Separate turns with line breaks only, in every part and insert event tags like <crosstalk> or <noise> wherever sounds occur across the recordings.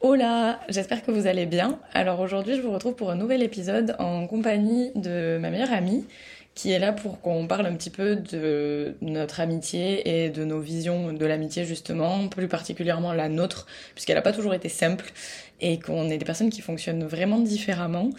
Hola, j'espère que vous allez bien. Alors aujourd'hui, je vous retrouve pour un nouvel épisode en compagnie de ma meilleure amie qui est là pour qu'on parle un petit peu de notre amitié et de nos visions de l'amitié justement, plus particulièrement la nôtre, puisqu'elle n'a pas toujours été simple et qu'on est des personnes qui fonctionnent vraiment différemment.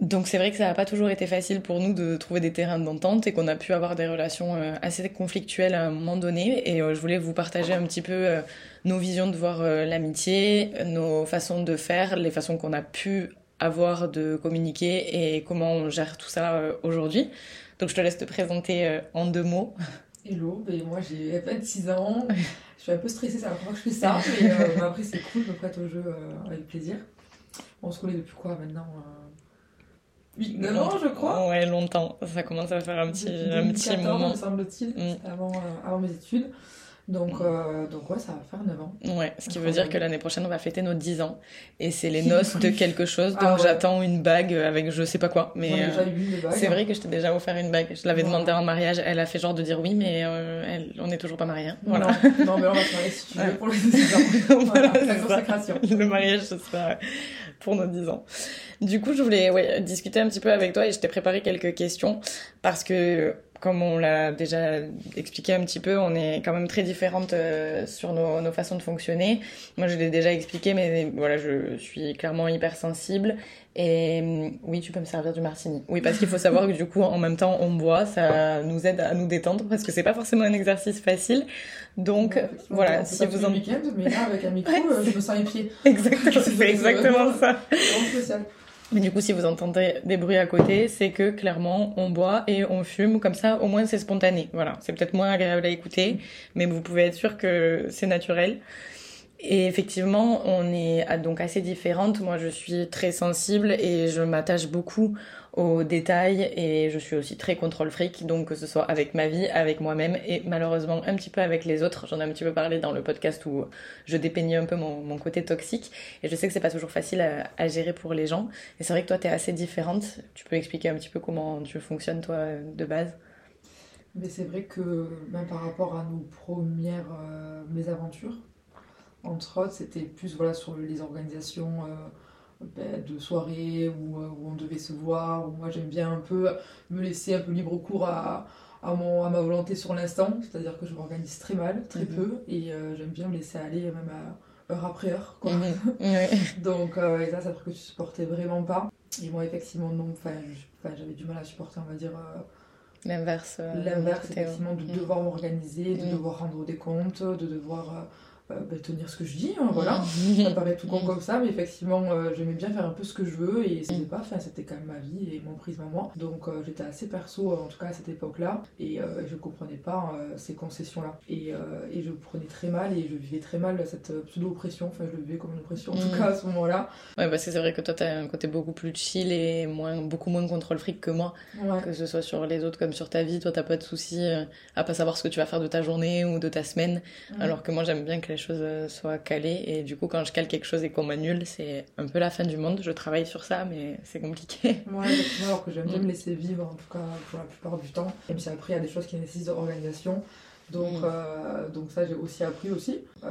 Donc c'est vrai que ça n'a pas toujours été facile pour nous de trouver des terrains d'entente et qu'on a pu avoir des relations euh, assez conflictuelles à un moment donné. Et euh, je voulais vous partager un petit peu euh, nos visions de voir l'amitié, nos façons de faire, les façons qu'on a pu avoir de communiquer et comment on gère tout ça aujourd'hui. Donc je te laisse te présenter en deux mots.
Hello, ben moi j'ai 26 ans, <laughs> je suis un peu stressée, la première fois que je fais ça, mais, <laughs> après c'est cool, je me prête au jeu avec plaisir. On se connaît depuis quoi maintenant 8, 9 ans, je crois.
Ouais, longtemps. Ça commence à faire un petit, un petit moment.
me semble-t-il, mm. avant, euh, avant mes études. Donc, euh, donc ouais, ça va faire 9 ans.
Ouais, ce qui veut dire que l'année prochaine, on va fêter nos 10 ans. Et c'est les noces de <laughs> quelque chose. Ah donc j'attends une bague avec je sais pas quoi. Mais
euh, c'est
vrai que je t'ai déjà offert une bague. Je l'avais demandé en mariage. Elle a fait genre de dire oui, mais elle, on est toujours pas mariés. Hein.
Voilà. Non, mais on va se marier si tu veux pour les <laughs> 10 ans. <laughs> voilà, la consécration.
Le mariage, ce sera pour nos 10 ans. Du coup, je voulais ouais, discuter un petit peu avec toi et je t'ai préparé quelques questions parce que comme on l'a déjà expliqué un petit peu, on est quand même très différentes euh, sur nos, nos, façons de fonctionner. Moi, je l'ai déjà expliqué, mais voilà, je suis clairement hypersensible. Et mm, oui, tu peux me servir du martini. Oui, parce qu'il faut savoir que du coup, en même temps, on boit, ça nous aide à nous détendre parce que c'est pas forcément un exercice facile. Donc voilà, si vous
en week-end, mais là avec un micro, euh, je me sens épié.
Exactement, <laughs> c'est exactement ça. Mais du coup, si vous entendez des bruits à côté, c'est que clairement, on boit et on fume. Comme ça, au moins, c'est spontané. Voilà. C'est peut-être moins agréable à écouter, mais vous pouvez être sûr que c'est naturel. Et effectivement, on est donc assez différentes. Moi, je suis très sensible et je m'attache beaucoup aux détails et je suis aussi très contrôle fric, donc que ce soit avec ma vie, avec moi-même et malheureusement un petit peu avec les autres. J'en ai un petit peu parlé dans le podcast où je dépeignais un peu mon, côté toxique et je sais que c'est pas toujours facile à, gérer pour les gens. Et c'est vrai que toi, tu es assez différente. Tu peux expliquer un petit peu comment tu fonctionnes toi de base?
Mais c'est vrai que même par rapport à nos premières euh, mésaventures, entre autres, c'était plus voilà, sur les organisations. Euh, ben, de soirées euh, où, on devait se voir, où moi j'aime bien un peu me laisser un peu libre cours à, à, mon, à ma volonté sur l'instant, c'est-à-dire que je m'organise très mal, très mhm. peu, et euh, j'aime bien me laisser aller même à heure après heure. Quoi. Mhm. <laughs> Donc euh, et ça, c'est que tu supportais vraiment pas. Et moi, effectivement, non, j'avais du mal à supporter, on va dire.
L'inverse.
L'inverse, effectivement, de mhm. devoir m'organiser, de devoir rendre des comptes, de devoir bah, tenir ce que je dis, hein, voilà. <laughs> ça paraît tout con comme ça, mais effectivement, euh, j'aimais bien faire un peu ce que je veux et c'était pas, enfin, c'était quand même ma vie et mon prisme à moi. Donc euh, j'étais assez perso, en tout cas à cette époque-là, et je comprenais pas ces concessions-là. Et, et, je prenais très mal et je vivais très mal cette pseudo-oppression, enfin, je le vivais comme une oppression en tout mm. cas à ce moment-là.
Ouais, parce que c'est vrai que toi, t'as un côté beaucoup plus chill et moins, beaucoup moins de contrôle fric que moi, que ce soit sur les autres comme sur ta vie. Toi, t'as pas de soucis à pas savoir ce que tu vas faire de ta journée ou de ta semaine, alors que moi, j'aime bien que les choses euh, soient calées. Et du coup, quand je cale quelque chose et qu'on m'annule, c'est un peu la fin du monde. Je travaille sur ça, mais c'est compliqué. <laughs>
Ouais, alors que j'aime bien me mm. laisser vivre, en tout cas pour la plupart du temps. Même si après, il y a des choses qui nécessitent organisation. Donc, mm. euh, donc ça, j'ai aussi appris aussi. Euh,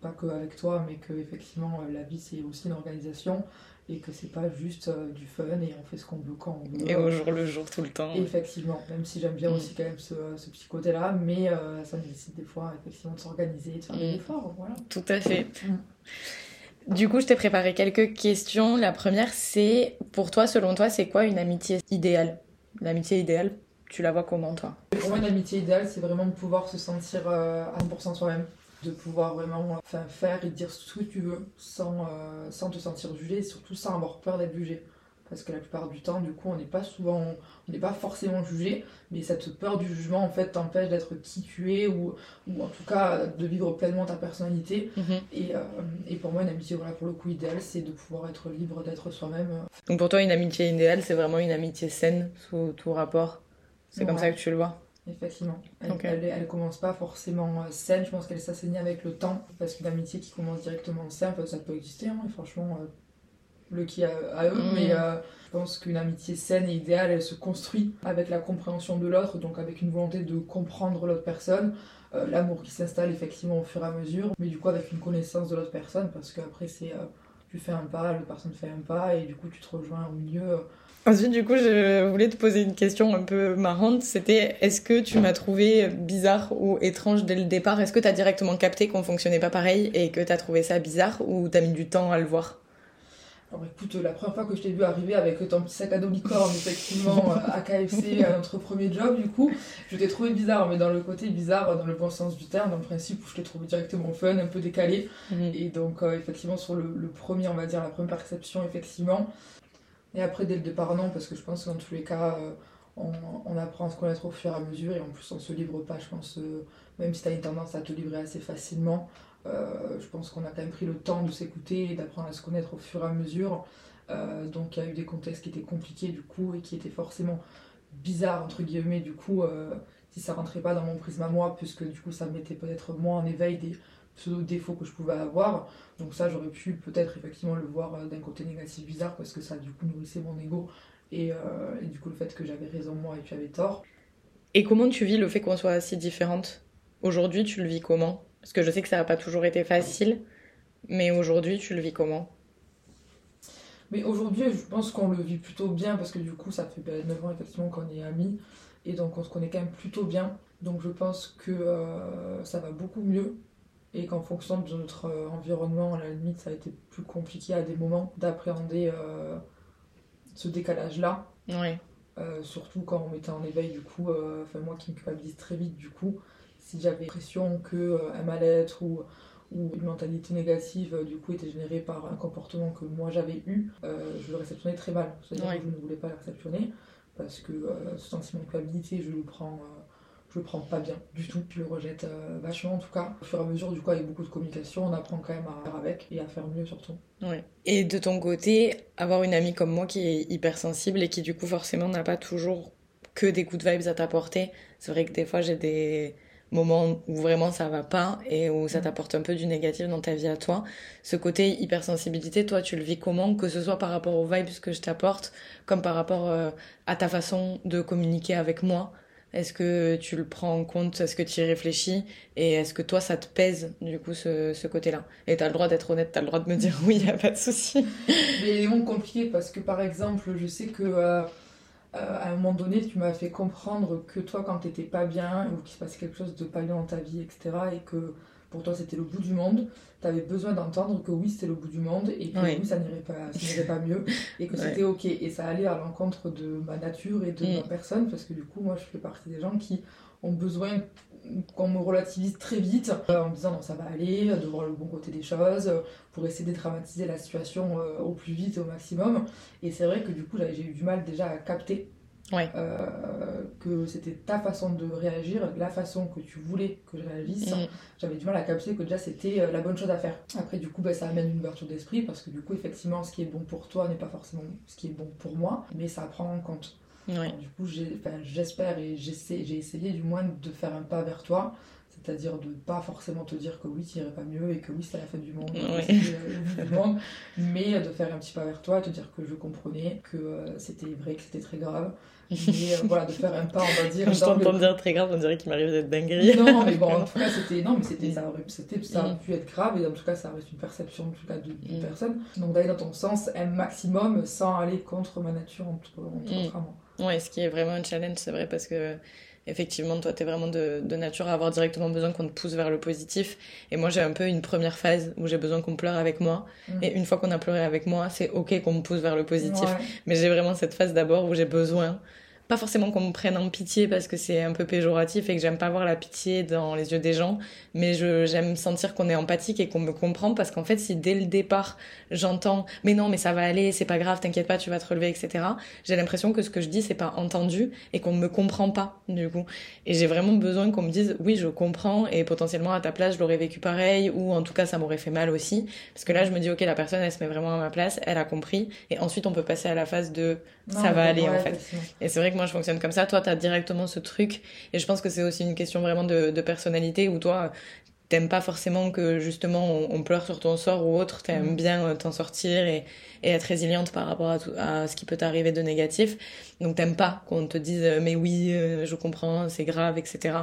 pas que avec toi, mais que effectivement, la vie, c'est aussi une organisation et que c'est pas juste euh, du fun et on fait ce qu'on veut quand on veut.
Et au jour le jour, tout le temps.
effectivement, même si j'aime bien mm. aussi quand même ce, ce petit côté-là, mais euh, ça nécessite des fois effectivement de s'organiser, de faire des mm. efforts, voilà.
Tout à fait. Mm. Du coup, je t'ai préparé quelques questions. La première, c'est pour toi, selon toi, c'est quoi une amitié idéale? L'amitié idéale, tu la vois comment toi?
Pour moi, une amitié idéale, c'est vraiment de pouvoir se sentir euh, à 100% soi-même de pouvoir vraiment enfin, faire et dire ce que tu veux sans, euh, sans te sentir jugé et surtout sans avoir peur d'être jugé. Parce que la plupart du temps, du coup, on n'est pas souvent, on n'est pas forcément jugé, mais cette peur du jugement, en fait, t'empêche d'être qui tu es ou, ou en tout cas de vivre pleinement ta personnalité. Mhm. et, euh, et, pour moi, une amitié, voilà, pour le coup, idéale, c'est de pouvoir être libre d'être soi-même.
Donc pour toi, une amitié idéale, c'est vraiment une amitié saine sous tout rapport C'est comme ça que tu le vois
Effectivement. Elle, elle, commence pas forcément euh, saine, je pense qu'elle s'assainit avec le temps, parce que l'amitié qui commence directement saine, ça peut exister, hein, et franchement, euh, le qui à, eux, mm. mais euh, je pense qu'une amitié saine et idéale, elle se construit avec la compréhension de l'autre, donc avec une volonté de comprendre l'autre personne, euh, l'amour qui s'installe effectivement au fur et à mesure, mais du coup avec une connaissance de l'autre personne, parce qu'après c'est euh, tu fais un pas, l'autre personne fait un pas, et du coup tu te rejoins au milieu.
Ensuite, du coup, je voulais te poser une question un peu marrante. C'était est-ce que tu m'as trouvé bizarre ou étrange dès le départ? Est-ce que tu as directement capté qu'on fonctionnait pas pareil et que tu as trouvé ça bizarre ou tu as mis du temps à le voir?
Alors écoute, la première fois que je t'ai vu arriver avec ton petit sac à dos licorne, effectivement, <laughs> euh, à KFC, à notre premier job, du coup, je t'ai trouvé bizarre, mais dans le côté bizarre, dans le bon sens du terme, dans le principe où je t'ai trouvé directement fun, un peu décalé. Mhm. Et donc, euh, effectivement, sur le, premier, on va dire, la première perception, effectivement. Et après, dès le départ, non, parce que je pense que dans tous les cas, euh, on, apprend à se connaître au fur et à mesure, et en plus, on se livre pas, je pense, même si tu as une tendance à te livrer assez facilement. Euh, je pense qu'on a quand même pris le temps de s'écouter et d'apprendre à se connaître au fur et à mesure. Euh, donc il y a eu des contextes qui étaient compliqués du coup et qui étaient forcément bizarres entre guillemets du coup euh, si ça rentrait pas dans mon prisme à moi puisque du coup ça mettait peut-être moins en éveil des pseudo défauts que je pouvais avoir. Donc ça j'aurais pu peut-être effectivement le voir d'un côté négatif bizarre parce que ça du coup nourrissait mon ego et, et du coup le fait que j'avais raison moi et tu avais tort.
Et comment tu vis le fait qu'on soit si différentes aujourd'hui tu le vis comment? Parce que je sais que ça n'a pas toujours été facile, mais aujourd'hui, tu le vis comment?
Mais aujourd'hui, je pense qu'on le vit plutôt bien, parce que du coup, ça fait 9 ben, ans effectivement qu'on est amis, et donc on se connaît quand même plutôt bien. Donc je pense que euh, ça va beaucoup mieux, et qu'en fonction de notre euh, environnement, à la limite, ça a été plus compliqué à des moments d'appréhender euh, ce décalage-là.
Oui.
surtout quand on mettait en éveil, du coup, enfin moi qui me culpabilise très vite, du coup, si j'avais l'impression qu'un euh, mal-être ou, ou une mentalité négative euh, du coup était générée par un comportement que moi j'avais eu, euh, je le réceptionnais très mal. C'est-à-dire que je ne voulais pas le réceptionner parce que ce sentiment de culpabilité, je le prends je le prends pas bien du tout, je le rejette vachement en tout cas. Au fur et à mesure, du coup, avec beaucoup de communication, on apprend quand même à faire avec et à faire mieux surtout.
Ouais. Et de ton côté, avoir une amie comme moi qui est hypersensible et qui du coup forcément n'a pas toujours que des coups de vibes à t'apporter, c'est vrai que des fois j'ai des moments où vraiment ça va pas et où ça mm. t'apporte un peu du négatif dans ta vie à toi. Ce côté hypersensibilité, toi, tu le vis comment? Que ce soit par rapport aux vibes que je t'apporte, comme par rapport euh, à ta façon de communiquer avec moi. Est-ce que tu le prends en compte? Est-ce que tu y réfléchis? Et est-ce que toi, ça te pèse, du coup, ce, côté-là? Et t'as le droit d'être honnête, t'as le droit de me dire <laughs> oui, y a pas de souci. <laughs>
Mais c'est compliqué parce que, par exemple, je sais que... Euh, euh, à un moment donné, tu m'as fait comprendre que toi, quand t'étais pas bien, ou qu'il se passait quelque chose de pas bien dans ta vie, etc., et que pour toi c'était le bout du monde, t'avais besoin d'entendre que oui, c'était le bout du monde, et que oui, ça n'irait pas, pas mieux, et que <laughs> c'était ok. Et ça allait à l'encontre de ma nature et de ma mm. personne, parce que du coup, moi, je fais partie des gens qui ont besoin qu'on me relativise très vite euh, en me disant non ça va aller, de voir le bon côté des choses, pour essayer de dédramatiser la situation euh, au plus vite et au maximum. Et c'est vrai que du coup j'ai eu du mal déjà à capter euh, que c'était ta façon de réagir, la façon que tu voulais que je réagisse. Mm. J'avais du mal à capter que déjà c'était la bonne chose à faire. Après du coup bah, ça amène une ouverture d'esprit parce que du coup effectivement ce qui est bon pour toi n'est pas forcément ce qui est bon pour moi, mais ça prend en compte. Du coup, j'espère et j'ai essayé du moins de faire un pas vers toi, c'est-à-dire de pas forcément te dire que oui, tu irais pas mieux et que oui, c'était la fin du monde, du monde, <laughs> mais de faire un petit pas vers toi, te dire que je comprenais, que euh, c'était vrai, que c'était très grave, mais euh, voilà, de faire un pas, on va dire.
Quand je t'entends dire très grave, on dirait qu'il m'arrive d'être dinguerie.
Non, mais bon, en tout cas, c'était, non, mais c'était, ça ça aurait pu être grave et en tout cas, ça reste une perception en tout cas d'une mm. personne. Donc d'aller dans ton sens un maximum sans aller contre ma nature, entre, entre mm. moi.
Ouais, ce qui est vraiment un challenge, c'est vrai, parce que effectivement, toi, tu es vraiment de, de, nature à avoir directement besoin qu'on te pousse vers le positif. Et moi, j'ai un peu une première phase où j'ai besoin qu'on pleure avec moi. Mm. Et une fois qu'on a pleuré avec moi, c'est OK qu'on me pousse vers le positif. Mais j'ai vraiment cette phase d'abord où j'ai besoin pas forcément qu'on me prenne en pitié parce que c'est un peu péjoratif et que j'aime pas voir la pitié dans les yeux des gens, mais j'aime sentir qu'on est empathique et qu'on me comprend parce qu'en fait, si dès le départ, j'entends, mais non, mais ça va aller, c'est pas grave, t'inquiète pas, tu vas te relever, etc., j'ai l'impression que ce que je dis, c'est pas entendu et qu'on me comprend pas, du coup. Et j'ai vraiment besoin qu'on me dise, oui, je comprends et potentiellement à ta place, je l'aurais vécu pareil ou en tout cas, ça m'aurait fait mal aussi. Parce que là, je me dis, ok, la personne, elle se met vraiment à ma place, elle a compris et ensuite, on peut passer à la phase de, ça va aller, en fait. Et c'est vrai que moi je fonctionne comme ça. Toi, tu as directement ce truc. Et je pense que c'est aussi une question vraiment de, de personnalité où toi, t'aimes pas forcément que justement on, pleure sur ton sort ou autre, t'aimes mm. bien euh, t'en sortir et, et, être résiliente par rapport à, tout, à ce qui peut t'arriver de négatif. Donc t'aimes pas qu'on te dise euh, mais oui, euh, je comprends, c'est grave, etc.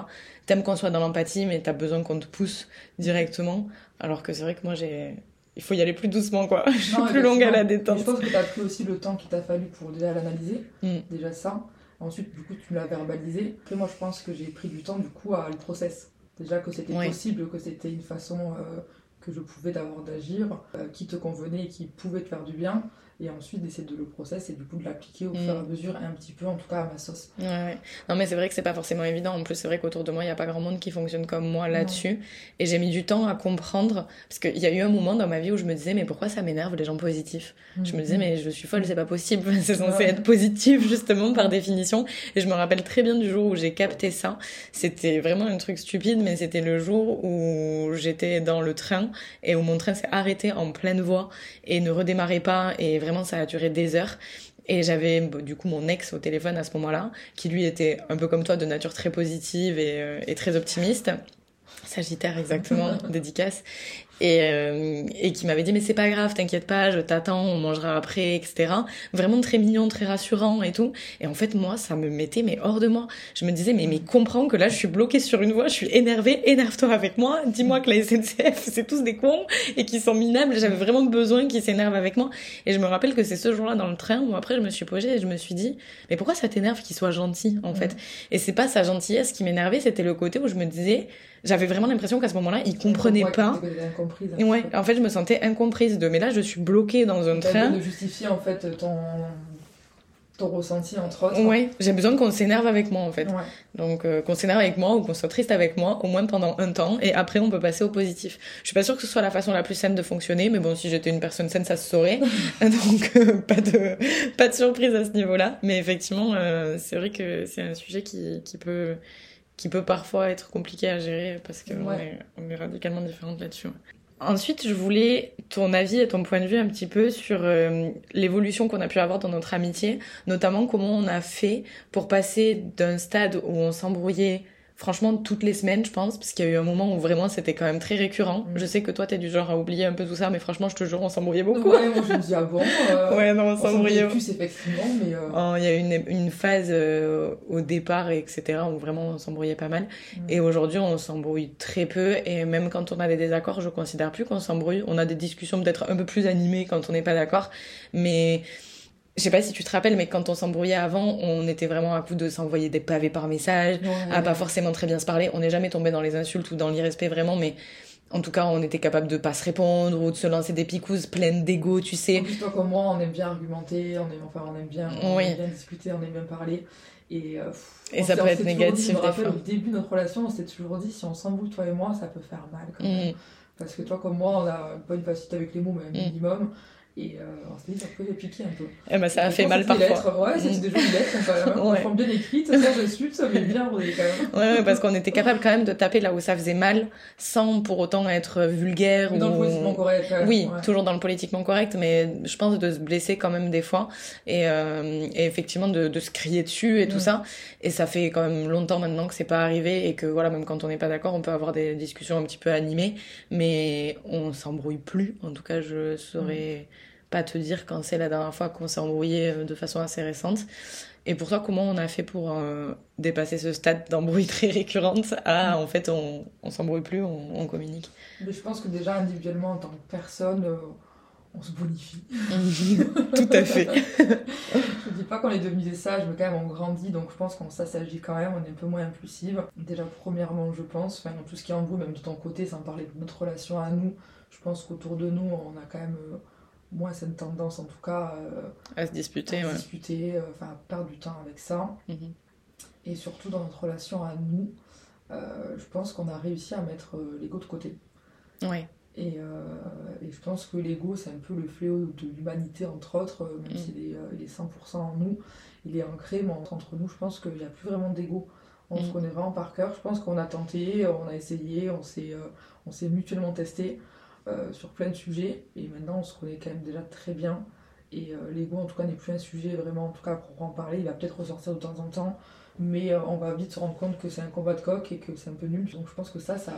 T'aimes qu'on soit dans l'empathie, mais t'as besoin qu'on te pousse directement. Alors que c'est vrai que moi j'ai il faut y aller plus doucement quoi. <laughs> je suis plus longue à la détente.
Je pense que t'as pris aussi le temps qu'il t'a fallu pour déjà l'analyser, mm. déjà ça. Ensuite, du coup, tu l'as verbalisé. Après, moi, je pense que j'ai pris du temps, du coup, à le process. Déjà que c'était possible, que c'était une façon euh, que je pouvais d'avoir d'agir, euh, qui te convenait et qui pouvait te faire du bien et ensuite d'essayer de le process et du coup de l'appliquer au fur et à mm. mesure et un petit peu en tout cas à ma sauce.
Ouais, Non mais c'est vrai que c'est pas forcément évident. En plus c'est vrai qu'autour de moi il y a pas grand monde qui fonctionne comme moi là-dessus et j'ai mis du temps à comprendre parce qu'il y a eu un moment dans ma vie où je me disais mais pourquoi ça m'énerve les gens positifs? Je me disais mm. mais je suis folle c'est pas possible <laughs> c'est censé être positif justement par définition et je me rappelle très bien du jour où j'ai capté ça. C'était vraiment un truc stupide mais c'était le jour où j'étais dans le train et où mon train s'est arrêté en pleine voie et ne redémarrait pas et vraiment ça a duré des heures. Et j'avais du coup mon ex au téléphone à ce moment-là, qui lui était un peu comme toi de nature très positive et, euh, et très optimiste. Sagittaire exactement, <laughs> dédicace et, euh, et qui m'avait dit mais c'est pas grave t'inquiète pas je t'attends on mangera après etc vraiment très mignon très rassurant et tout. Et en fait moi ça me mettait mais hors de moi. Je me disais mais mais comprends que là je suis bloquée sur une voie je suis énervée énerve-toi avec moi dis-moi que la SNCF <laughs> c'est tous des cons et qui sont minables j'avais vraiment besoin qu'ils s'énervent avec moi. Et je me rappelle que c'est ce jour-là dans le train où après je me suis posée et je me suis dit mais pourquoi ça t'énerve qu'il soit gentil en fait? Et c'est pas sa gentillesse qui m'énervait c'était le côté où je me disais j'avais vraiment l'impression qu'à ce moment-là il comprenait pas Ouais, en fait, je me sentais incomprise de. Mais là, je suis bloquée dans un train.
de justifier en fait ton ton ressenti entre autres.
Ouais, j'ai besoin qu'on s'énerve avec moi en fait. Donc euh, qu'on s'énerve avec moi ou qu'on soit triste avec moi au moins pendant un temps et après on peut passer au positif. Je suis pas sûre que ce soit la façon la plus saine de fonctionner mais bon si j'étais une personne saine ça se saurait. <laughs> Donc euh, pas de pas de surprise à ce niveau-là mais effectivement euh, c'est vrai que c'est un sujet qui qui peut qui peut parfois être compliqué à gérer parce qu'on est, on est radicalement différentes là-dessus. Ensuite, je voulais ton avis et ton point de vue un petit peu sur euh, l'évolution qu'on a pu avoir dans notre amitié, notamment comment on a fait pour passer d'un stade où on s'embrouillait franchement toutes les semaines je pense parce qu'il y a eu un moment où vraiment c'était quand même très récurrent. Mm. je sais que toi t'es du genre à oublier un peu tout ça mais franchement je te jure on s'embrouillait beaucoup.
Ouais moi je me dis avant euh,
ouais non on s'embrouillait
plus effectivement mais euh,
oh, il y a eu une, une phase euh, au départ etc où vraiment on s'embrouillait pas mal. Mm. et aujourd'hui on s'embrouille très peu et même quand on a des désaccords je considère plus qu'on s'embrouille. On a des discussions peut-être un peu plus animées quand on n'est pas d'accord mais je sais pas si tu te rappelles, mais quand on s'embrouillait avant, on était vraiment à coup de s'envoyer des pavés par message, à pas forcément très bien se parler. On n'est jamais tombé dans les insultes ou dans l'irrespect vraiment, mais en tout cas, on était capable de pas se répondre ou de se lancer des picouses pleines d'ego, tu sais.
En toi comme moi, on aime bien argumenter, on aime, enfin, on aime bien, on aime bien discuter, on aime bien parler. Et, euh,
et ça peut être négatif. je me
rappelle, au début de notre relation, on s'est toujours dit si on s'embrouille, toi et moi, ça peut faire mal quand même. Mm. Parce que toi comme moi, on a pas une facilité avec les mots, mais un mm. Et euh, on s'est dit, ça pouvait piquer un peu.
Eh ben, ça a fait mal parfois.
Lettres, ouais, c'est des jolies lettres, enfin, ouais. bien écrites, sans insulte, mais bien rodées quand
même. Ouais, parce qu'on était capable quand même de taper là où ça faisait mal, sans pour autant être vulgaire.
Ou... Dans le politiquement correct.
Oui, toujours dans le politiquement correct, mais je pense de se blesser quand même des fois. Et, euh, et effectivement, de, de, se crier dessus et tout ça. Et ça fait quand même longtemps maintenant que c'est pas arrivé et que voilà, même quand on n'est pas d'accord, on peut avoir des discussions un petit peu animées, mais on s'embrouille plus. En tout cas, je saurais pas te dire quand c'est la dernière fois qu'on s'est embrouillé euh, de façon assez récente. Et pour toi, comment on a fait pour euh, dépasser ce stade d'embrouille <laughs> très récurrente? À en fait on, on s'embrouille plus, on, communique
Mais Je pense que déjà individuellement en tant que personne, euh, on se bonifie. <laughs>
Tout à fait. <laughs>
je dis pas qu'on est devenu des sages, mais quand même on grandit, donc je pense qu'on s'agit quand même, on est un peu moins impulsive. Déjà premièrement, je pense, enfin tout ce qui est embrouille, même de ton côté, sans parler de notre relation à nous, je pense qu'autour de nous, on a quand même moi, c'est une tendance en tout cas
euh, à se disputer,
à disputer, euh, enfin à perdre du temps avec ça. Mhm. Et surtout dans notre relation à nous, euh, je pense qu'on a réussi à mettre l'ego de côté.
Ouais.
Et, et, je pense que l'ego, c'est un peu le fléau de l'humanité, entre autres, même mhm. s'il est, il est 100% en nous, il est ancré, mais entre nous, je pense qu'il n'y a plus vraiment d'ego. On se mhm. connaît vraiment par cœur. Je pense qu'on a tenté, on a essayé, on s'est mutuellement testé. Euh, sur plein de sujets. Et maintenant, on se connaît quand même déjà très bien. Et euh, l'ego, en tout cas, n'est plus un sujet vraiment, en tout cas, pour en parler. Il va peut-être ressortir de temps en temps. Mais euh, on va vite se rendre compte que c'est un combat de coq et que c'est un peu nul. Donc je pense que ça, ça,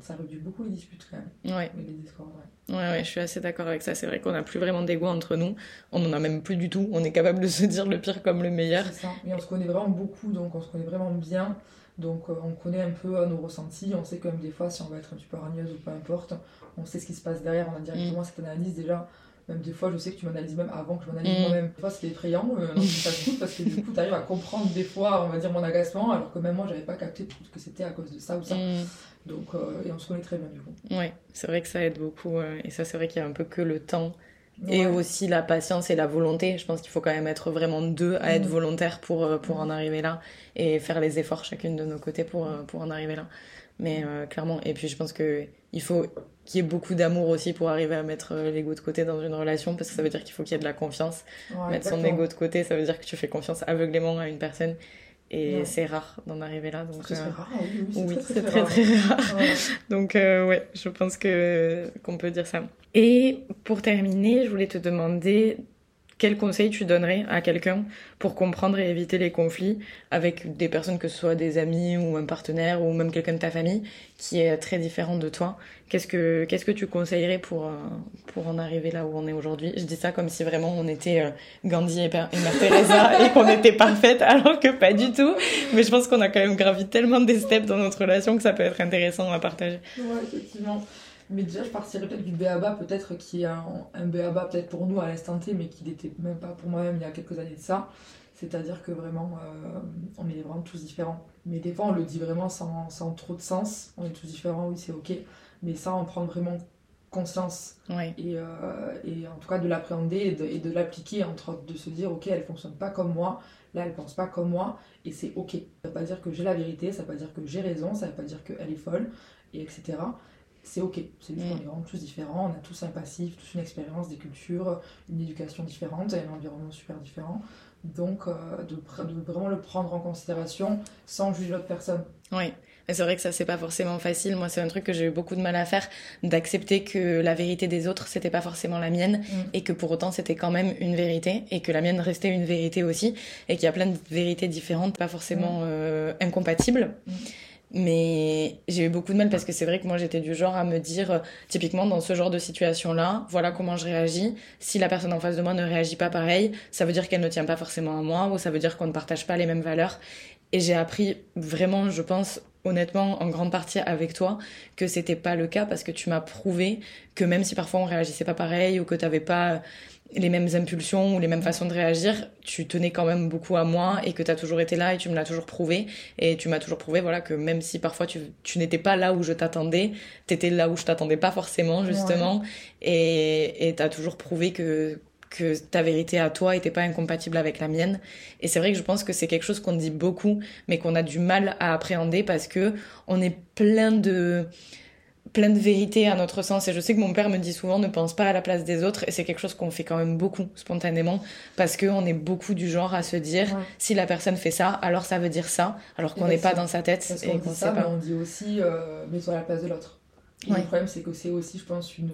ça réduit beaucoup les disputes quand même.
Ouais.
Et les discords,
ouais. Ouais, ouais, je suis assez d'accord avec ça. C'est vrai qu'on n'a plus vraiment d'ego entre nous. On n'en a même plus du tout. On est capable de se dire le pire comme le meilleur.
C'est ça. Et on se connaît vraiment beaucoup, donc on se connaît vraiment bien. Donc euh, on connaît un peu euh, nos ressentis. On sait quand même des fois si on va être un petit peu ragneuse ou peu importe. On sait ce qui se passe derrière. On a directement cette analyse déjà. Même des fois, je sais que tu m'analyses même avant que je m'analyse
Mm.
moi-même. Des fois, c'était effrayant, euh, non, ça te coûte parce que du coup, tu arrives à comprendre des fois, on va dire, mon agacement, alors que même moi, j'avais pas capté que c'était à cause de ça ou ça.
Mm.
Donc, euh, et on se connaît très bien du coup.
Ouais, c'est vrai que ça aide beaucoup. euh, et ça, c'est vrai qu'il y a un peu que le temps. Et aussi la patience et la volonté. Je pense qu'il faut quand même être vraiment deux à être
Mm.
volontaires pour, euh, pour en arriver là. Et faire les efforts chacune de nos côtés pour, euh, pour en arriver là. Mais euh, clairement. Et puis je pense que il faut qu'il y ait beaucoup d'amour aussi pour arriver à mettre l'ego de côté dans une relation. Parce que ça veut dire qu'il faut qu'il y ait de la confiance.
Ouais,
Mettre son ego de côté, ça veut dire que tu fais confiance aveuglément à une personne. Et c'est rare d'en arriver là. Donc,
Ce serait
euh,
rare, oui, oui, c'est
oui,
très,
c'est
très,
très
rare.
très rare.
Ouais. <laughs>
Donc euh, ouais, je pense que qu'on peut dire ça. Et pour terminer, je voulais te demander quel conseil tu donnerais à quelqu'un pour comprendre et éviter les conflits avec des personnes que ce soit des amis ou un partenaire ou même quelqu'un de ta famille qui est très différent de toi? Qu'est-ce que qu'est-ce que tu conseillerais pour euh, pour en arriver là où on est aujourd'hui? Je dis ça comme si vraiment on était euh, Gandhi et Mère Teresa <laughs> et qu'on était parfaite <laughs> alors que pas du tout. Mais je pense qu'on a quand même gravi tellement des steps dans notre relation que ça peut être intéressant à partager.
Ouais, effectivement. Mais déjà, je partirais peut-être du BABA, peut-être qui est un, un BABA peut-être pour nous à l'instant T, mais qui n'était même pas pour moi-même il y a quelques années de ça. C'est-à-dire que vraiment, euh, on est vraiment tous différents. Mais des fois, on le dit vraiment sans, sans trop de sens. On est tous différents, oui, c'est ok. Mais ça, en prendre vraiment conscience et, euh, et en tout cas de l'appréhender et de, l'appliquer, entre autres, de se dire ok, elle fonctionne pas comme moi, là elle pense pas comme moi, et c'est ok. Ça veut pas dire que j'ai la vérité, ça veut pas dire que j'ai raison, ça veut pas dire qu'elle est folle, et etc. C'est ok, c'est juste
Mm.
qu'on est vraiment tous différents, on a tous un passif, tous une expérience, des cultures, une éducation différente et un environnement super différent. Donc euh, de, vraiment le prendre en considération sans juger l'autre personne.
Oui, mais c'est vrai que ça c'est pas forcément facile. Moi, c'est un truc que j'ai eu beaucoup de mal à faire, d'accepter que la vérité des autres c'était pas forcément la mienne
Mm.
et que pour autant c'était quand même une vérité et que la mienne restait une vérité aussi et qu'il y a plein de vérités différentes, pas forcément euh, incompatibles.
Mm.
Mais j'ai eu beaucoup de mal parce que c'est vrai que moi j'étais du genre à me dire, euh, typiquement dans ce genre de situation-là, voilà comment je réagis. Si la personne en face de moi ne réagit pas pareil, ça veut dire qu'elle ne tient pas forcément à moi ou ça veut dire qu'on ne partage pas les mêmes valeurs. Et j'ai appris vraiment, je pense, honnêtement, en grande partie avec toi, que c'était pas le cas parce que tu m'as prouvé que même si parfois on réagissait pas pareil ou que t'avais pas les mêmes impulsions ou les mêmes façons de réagir, tu tenais quand même beaucoup à moi et que t'as toujours été là et tu me l'as toujours prouvé. Et tu m'as toujours prouvé, voilà, que même si parfois tu, tu n'étais pas là où je t'attendais, t'étais là où je t'attendais pas forcément, justement. Et, et t'as toujours prouvé que, que ta vérité à toi était pas incompatible avec la mienne. Et c'est vrai que je pense que c'est quelque chose qu'on dit beaucoup, mais qu'on a du mal à appréhender parce que on est plein de plein de vérités à notre sens et je sais que mon père me dit souvent ne pense pas à la place des autres et c'est quelque chose qu'on fait quand même beaucoup spontanément parce que on est beaucoup du genre à se dire
Ouais.
si la personne fait ça alors ça veut dire ça alors qu'on n'est pas dans sa tête
Parce
et
qu'on
qu'on sait
mais
pas
on dit aussi euh, mets-toi à la place de l'autre.
Ouais.
Le problème, c'est que c'est aussi, je pense, une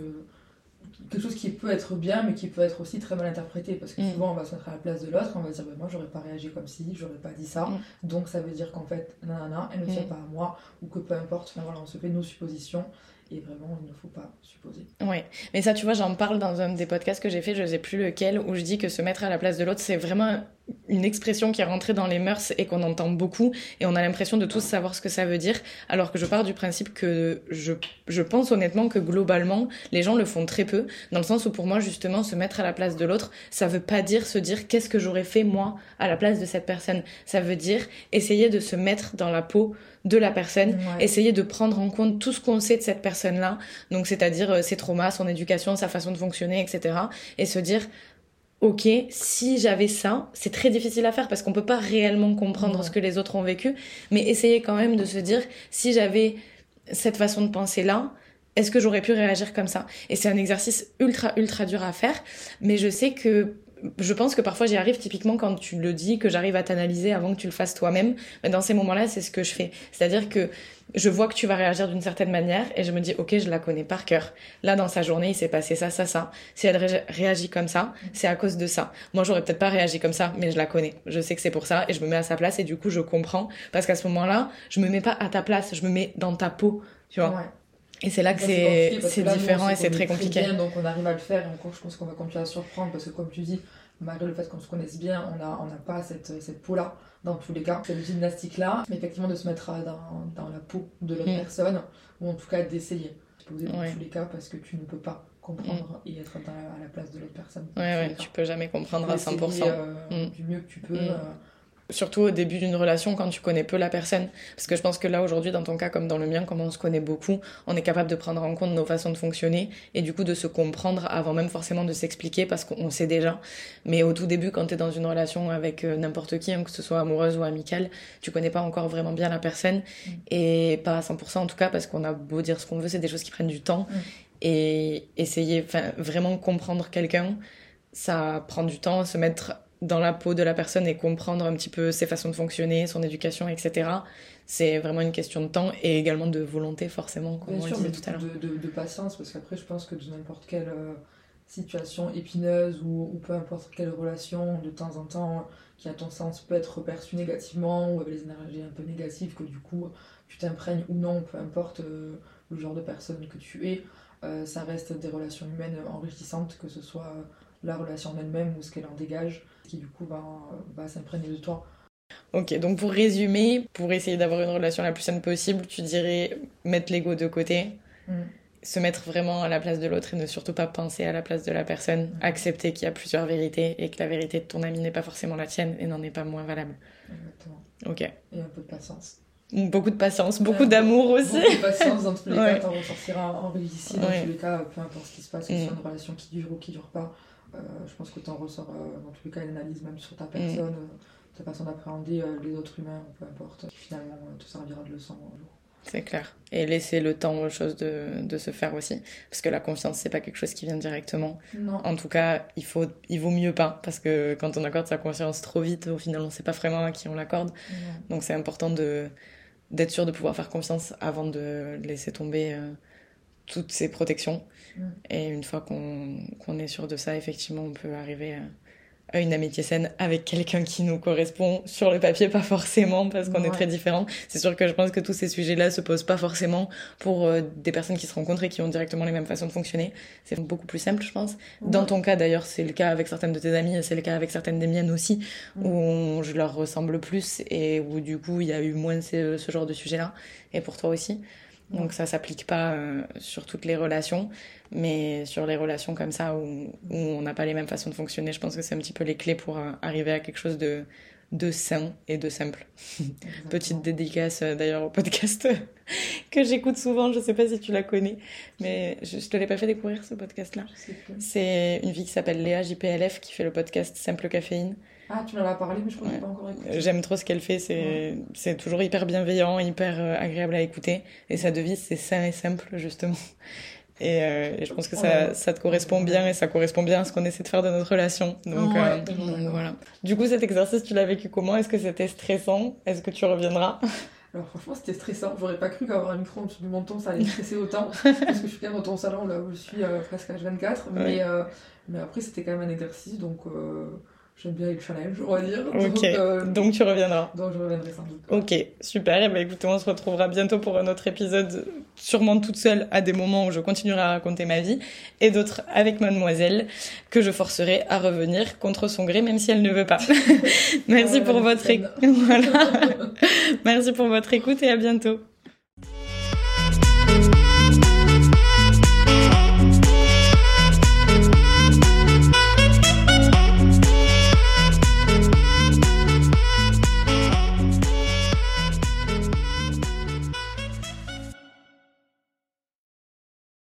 quelque chose qui peut être bien, mais qui peut être aussi très mal interprété. Parce que
Mm.
souvent, on va se mettre à la place de l'autre, on va dire bah, moi, j'aurais pas réagi comme si, j'aurais pas dit ça.
Mm.
Donc, ça veut dire qu'en fait, nanana, elle ne tient
Mm.
pas à moi, ou que peu importe. Enfin, voilà, on se fait nos suppositions. Et vraiment, il ne faut pas supposer.
Ouais, mais ça, tu vois, j'en parle dans un des podcasts que j'ai fait, je sais plus lequel, où je dis que se mettre à la place de l'autre, c'est vraiment une expression qui est rentrée dans les mœurs et qu'on entend beaucoup, et on a l'impression de tous savoir ce que ça veut dire, alors que je pars du principe que je, je pense honnêtement que globalement, les gens le font très peu, dans le sens où pour moi, justement, se mettre à la place de l'autre, ça veut pas dire se dire qu'est-ce que j'aurais fait moi à la place de cette personne. Ça veut dire essayer de se mettre dans la peau de la personne,
Ouais.
essayer de prendre en compte tout ce qu'on sait de cette personne-là, donc c'est-à-dire euh, ses traumas, son éducation, sa façon de fonctionner, etc. Et se dire, ok, si j'avais ça, c'est très difficile à faire parce qu'on peut pas réellement comprendre
Ouais.
ce que les autres ont vécu, mais essayer quand même de se dire, si j'avais cette façon de penser-là, est-ce que j'aurais pu réagir comme ça? Et c'est un exercice ultra, ultra dur à faire, mais je sais que je pense que parfois j'y arrive typiquement quand tu le dis, que j'arrive à t'analyser avant que tu le fasses toi-même. Mais dans ces moments-là, c'est ce que je fais. C'est-à-dire que je vois que tu vas réagir d'une certaine manière et je me dis, ok, je la connais par cœur. Là, dans sa journée, il s'est passé ça, ça, ça. Si elle ré- réagit comme ça, c'est à cause de ça. Moi, j'aurais peut-être pas réagi comme ça, mais je la connais. Je sais que c'est pour ça et je me mets à sa place et du coup, je comprends. Parce qu'à ce moment-là, je me mets pas à ta place, je me mets dans ta peau, tu vois.
Ouais.
Et c'est là que c'est différent et c'est très compliqué.
bien, donc on arrive à le faire et encore je pense qu'on va continuer à surprendre parce que comme tu dis, malgré le fait qu'on se connaisse bien, on n'a on a pas cette, cette peau-là dans tous les cas, cette gymnastique-là, mais effectivement de se mettre dans, dans la peau de l'autre mm. personne ou en tout cas d'essayer. Poser dans tous les cas parce que tu ne peux pas comprendre mm. et être à la place de l'autre personne.
Ouais, ouais, tu peux jamais comprendre à 100%.
Euh, mm. Du mieux que tu peux. Euh,
surtout au début d'une relation quand tu connais peu la personne. Parce que je pense que là aujourd'hui, dans ton cas comme dans le mien, comme on se connaît beaucoup, on est capable de prendre en compte nos façons de fonctionner et du coup de se comprendre avant même forcément de s'expliquer parce qu'on sait déjà. Mais au tout début, quand tu es dans une relation avec euh, n'importe qui, hein, que ce soit amoureuse ou amicale, tu connais pas encore vraiment bien la personne mm. et pas à 100% en tout cas parce qu'on a beau dire ce qu'on veut, c'est des choses qui prennent du temps mm. et essayer, enfin vraiment comprendre quelqu'un, ça prend du temps, se mettre dans la peau de la personne et comprendre un petit peu ses façons de fonctionner, son éducation, etc. C'est vraiment une question de temps et également de volonté, forcément,
comme Bien on sûr, mais tout à l'heure. De, de, de, patience, parce qu'après, je pense que dans n'importe quelle euh, situation épineuse ou, ou, peu importe quelle relation, de temps en temps, qui à ton sens peut être perçue négativement ou avec des énergies un peu négatives, que du coup, tu t'imprègnes ou non, peu importe euh, le genre de personne que tu es, euh, ça reste des relations humaines enrichissantes, que ce soit la relation en elle-même ou ce qu'elle en dégage qui du coup va, va s'imprégner de toi.
Ok, donc pour résumer, pour essayer d'avoir une relation la plus saine possible, tu dirais mettre l'ego de côté, mm. se mettre vraiment à la place de l'autre et ne surtout pas penser à la place de la personne, mm. accepter qu'il y a plusieurs vérités et que la vérité de ton ami n'est pas forcément la tienne et n'en est pas moins valable.
Exactement.
Ok.
Et un peu de patience.
Beaucoup de patience, beaucoup d'amour aussi.
Beaucoup de patience, dans tous les <laughs> cas, t'en ressortiras en réussite, dans tous les cas, peu importe ce qui se passe, que ce soit mm. une relation qui dure ou qui dure pas. Euh, je pense que tu en ressors euh, dans tous les cas une analyse même sur ta personne, mm. euh, ta façon d'appréhender les autres humains, peu importe, qui finalement te servira de leçon un jour.
C'est clair. Et laisser le temps aux choses de, de, se faire aussi. Parce que la confiance, c'est pas quelque chose qui vient directement.
Non.
En tout cas, il, faut, il vaut mieux pas. Parce que quand on accorde sa confiance trop vite, au final, on sait pas vraiment à qui on l'accorde. Donc c'est important de, d'être sûr de pouvoir faire confiance avant de laisser tomber toutes ces protections. Et une fois qu'on est sûr de ça, effectivement, on peut arriver à, une amitié saine avec quelqu'un qui nous correspond sur le papier, pas forcément, parce qu'on est très différents. C'est sûr que je pense que tous ces sujets-là se posent pas forcément pour euh, des personnes qui se rencontrent et qui ont directement les mêmes façons de fonctionner. C'est beaucoup plus simple, je pense. Dans ton cas, d'ailleurs, c'est le cas avec certaines de tes amies, c'est le cas avec certaines des miennes aussi, où je leur ressemble plus et où du coup, il y a eu moins ce, ce genre de sujet-là. Et pour toi aussi. Donc ça s'applique pas euh, sur toutes les relations, mais sur les relations comme ça où, où on n'a pas les mêmes façons de fonctionner, je pense que c'est un petit peu les clés pour euh, arriver à quelque chose de, de sain et de simple. Petite dédicace euh, d'ailleurs au podcast <laughs> que j'écoute souvent, je sais pas si tu la connais, mais je, je te l'ai pas fait découvrir ce podcast-là. C'est une fille qui s'appelle Léa JPLF qui fait le podcast Simple Caféine.
Ah, tu m'en as parlé, mais je crois que pas encore écouté.
J'aime trop ce qu'elle fait, c'est c'est toujours hyper bienveillant, hyper euh, agréable à écouter. Et sa devise, c'est sain et simple, justement. Et, euh, et je pense que ça, ça te correspond bien et ça correspond bien à ce qu'on essaie de faire de notre relation. Donc, euh, donc voilà. Du coup, cet exercice, tu l'as vécu comment? Est-ce que c'était stressant? Est-ce que tu reviendras? <laughs>
Alors franchement c'était stressant, j'aurais pas cru qu'avoir un micro en dessous du menton ça allait stresser autant, <laughs> parce que je suis quand même dans ton salon là où je suis presque à 24, mais, mais après c'était quand même un exercice donc J'aime bien les challenges, on va dire.
Ok, euh, donc, tu reviendras.
Donc je reviendrai sans doute.
Ok, super. Et eh ben, écoutez, on se retrouvera bientôt pour un autre épisode, sûrement toute seule, à des moments où je continuerai à raconter ma vie, et d'autres avec mademoiselle, que je forcerai à revenir contre son gré, même si elle ne veut pas. <laughs> Merci pour votre écoute. <laughs> voilà. <laughs> Merci pour votre écoute et à bientôt.